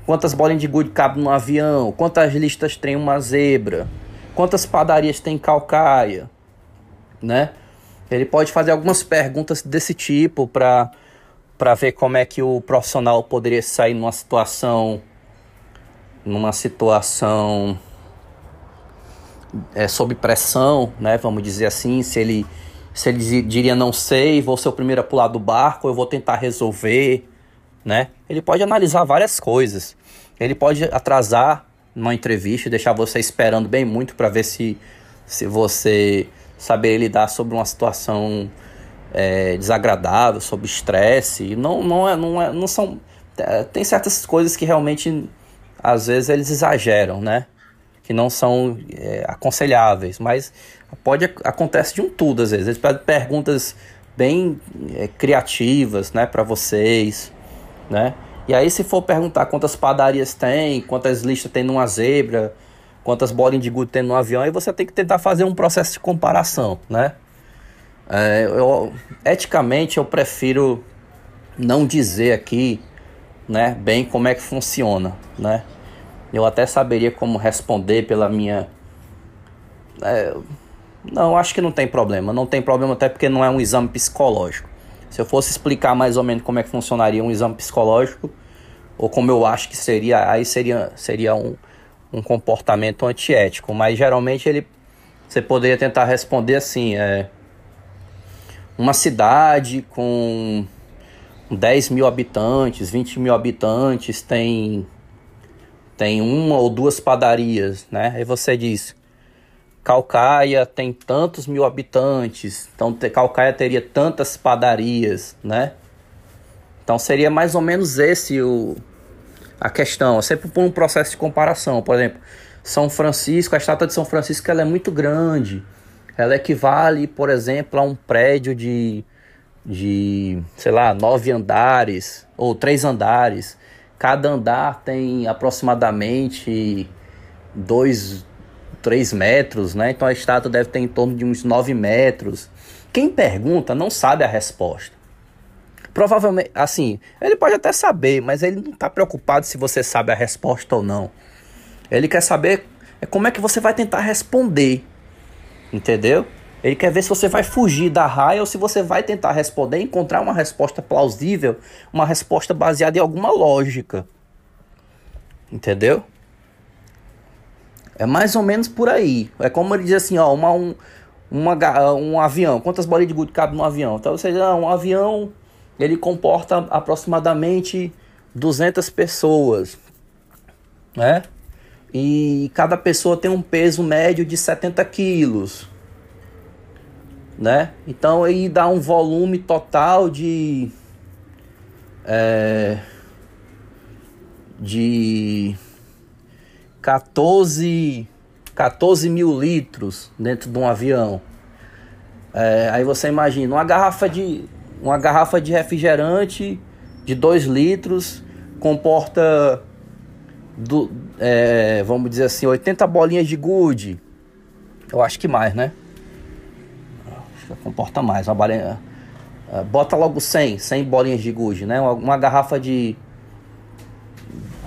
Quantas bolinhas de gude cabe num avião? Quantas listas tem uma zebra? Quantas padarias tem Calcaia? Né? Ele pode fazer algumas perguntas desse tipo para para ver como é que o profissional poderia sair numa situação numa situação é, sob pressão, né? Vamos dizer assim, se ele se ele diria não sei, vou ser o primeiro a pular do barco, eu vou tentar resolver, né? Ele pode analisar várias coisas. Ele pode atrasar uma entrevista deixar você esperando bem muito para ver se, se você saber lidar sobre uma situação é, desagradável, sobre estresse. Não, não, é, não, é, não são. É, tem certas coisas que realmente às vezes eles exageram, né? Que não são é, aconselháveis, mas pode acontece de um tudo às vezes. Eles pedem perguntas bem é, criativas, né, para vocês, né? E aí se for perguntar quantas padarias tem, quantas listas tem numa zebra, quantas bolinhas de gude tem no avião, aí você tem que tentar fazer um processo de comparação, né? É, eu, eticamente eu prefiro não dizer aqui, né, bem como é que funciona, né? Eu até saberia como responder pela minha. É, não, acho que não tem problema. Não tem problema, até porque não é um exame psicológico. Se eu fosse explicar mais ou menos como é que funcionaria um exame psicológico, ou como eu acho que seria, aí seria, seria um, um comportamento antiético. Mas geralmente ele. Você poderia tentar responder assim: é, uma cidade com 10 mil habitantes, 20 mil habitantes, tem tem uma ou duas padarias, né? Aí você diz, Calcaia tem tantos mil habitantes, então Calcaia teria tantas padarias, né? Então seria mais ou menos esse o, a questão, é sempre por um processo de comparação. Por exemplo, São Francisco, a estátua de São Francisco ela é muito grande, ela equivale, por exemplo, a um prédio de, de sei lá, nove andares ou três andares. Cada andar tem aproximadamente 2, 3 metros, né? Então a estátua deve ter em torno de uns 9 metros. Quem pergunta não sabe a resposta. Provavelmente, assim, ele pode até saber, mas ele não está preocupado se você sabe a resposta ou não. Ele quer saber é como é que você vai tentar responder. Entendeu? Ele quer ver se você vai fugir da raia ou se você vai tentar responder, encontrar uma resposta plausível, uma resposta baseada em alguma lógica. Entendeu? É mais ou menos por aí. É como ele diz assim, ó, uma, um, uma, um avião. Quantas bolinhas de gude cabe no avião? Então, ou seja, um avião ele comporta aproximadamente 200 pessoas, né? E cada pessoa tem um peso médio de 70 quilos, né? Então aí dá um volume total de é, de 14 14 mil litros dentro de um avião. É, aí você imagina uma garrafa de uma garrafa de refrigerante de 2 litros comporta do, é, vamos dizer assim 80 bolinhas de gude. Eu acho que mais, né? Comporta mais. Uma bolinha, é, bota logo 100, 100 bolinhas de gude, né? Uma, uma garrafa de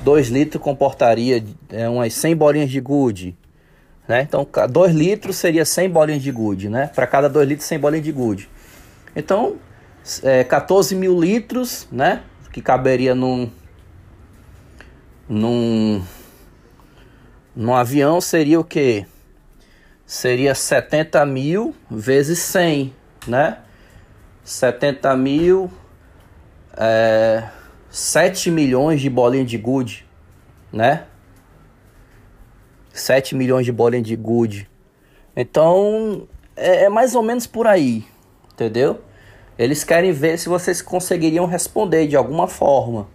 2 litros comportaria é, umas 100 bolinhas de gude. Né? Então, 2 litros seria 100 bolinhas de gude, né? Para cada 2 litros, 100 bolinhas de gude. Então, é, 14 mil litros, né? Que caberia num, num, num avião seria o que? Seria 70 mil vezes 100, né? 70 mil, é, 7 milhões de bolinhas de gude, né? 7 milhões de bolinhas de good. Então, é, é, mais ou menos por aí, entendeu? Eles querem ver se vocês conseguiriam responder de alguma forma.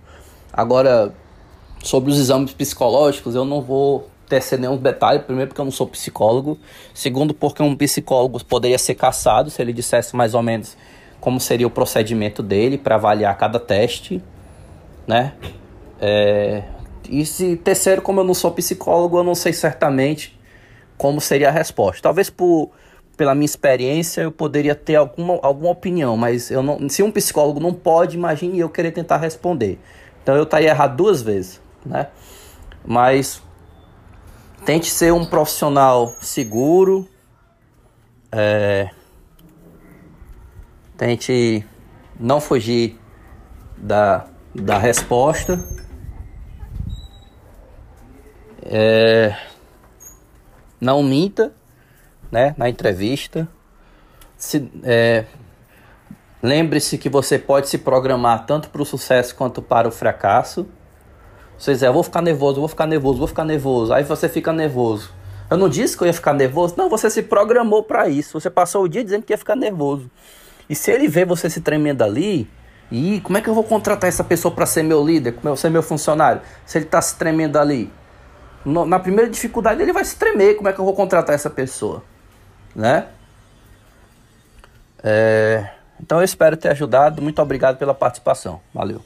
Agora, sobre os exames psicológicos, eu não vou tecer nenhum detalhe. Primeiro, porque eu não sou psicólogo. Segundo, porque um psicólogo poderia ser caçado se ele dissesse mais ou menos como seria o procedimento dele para avaliar cada teste, né? É, e se terceiro, como eu não sou psicólogo, eu não sei certamente como seria a resposta. Talvez por pela minha experiência eu poderia ter alguma, alguma opinião, mas eu não, se um psicólogo não pode, imagine eu querer tentar responder. Então eu estaria errado duas vezes, né? Mas tente ser um profissional seguro, é, tente não fugir da, da resposta é, não minta né, na entrevista. Se, é, Lembre-se que você pode se programar tanto para o sucesso quanto para o fracasso. Você diz, é, eu vou ficar nervoso, vou ficar nervoso, vou ficar nervoso. Aí você fica nervoso. Eu não disse que eu ia ficar nervoso. Não, você se programou para isso. Você passou o dia dizendo que ia ficar nervoso. E se ele vê você se tremendo ali, e como é que eu vou contratar essa pessoa para ser meu líder, ser meu funcionário? Se ele está se tremendo ali, no, na primeira dificuldade ele vai se tremer. Como é que eu vou contratar essa pessoa? Né? É, então eu espero ter ajudado. Muito obrigado pela participação. Valeu.